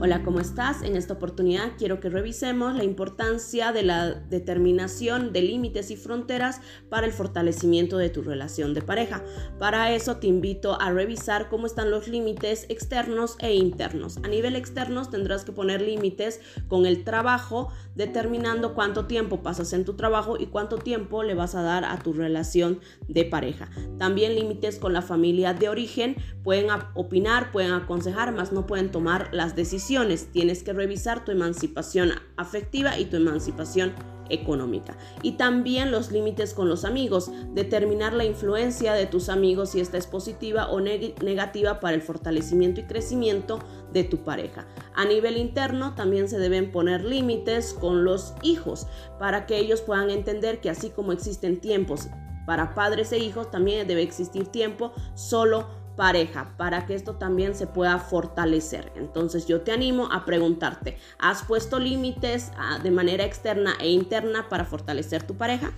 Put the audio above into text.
Hola, ¿cómo estás? En esta oportunidad quiero que revisemos la importancia de la determinación de límites y fronteras para el fortalecimiento de tu relación de pareja. Para eso te invito a revisar cómo están los límites externos e internos. A nivel externo tendrás que poner límites con el trabajo, determinando cuánto tiempo pasas en tu trabajo y cuánto tiempo le vas a dar a tu relación de pareja. También límites con la familia de origen. Pueden opinar, pueden aconsejar, mas no pueden tomar las decisiones tienes que revisar tu emancipación afectiva y tu emancipación económica. Y también los límites con los amigos, determinar la influencia de tus amigos si esta es positiva o negativa para el fortalecimiento y crecimiento de tu pareja. A nivel interno también se deben poner límites con los hijos para que ellos puedan entender que así como existen tiempos para padres e hijos, también debe existir tiempo solo pareja para que esto también se pueda fortalecer. Entonces yo te animo a preguntarte, ¿has puesto límites ah, de manera externa e interna para fortalecer tu pareja?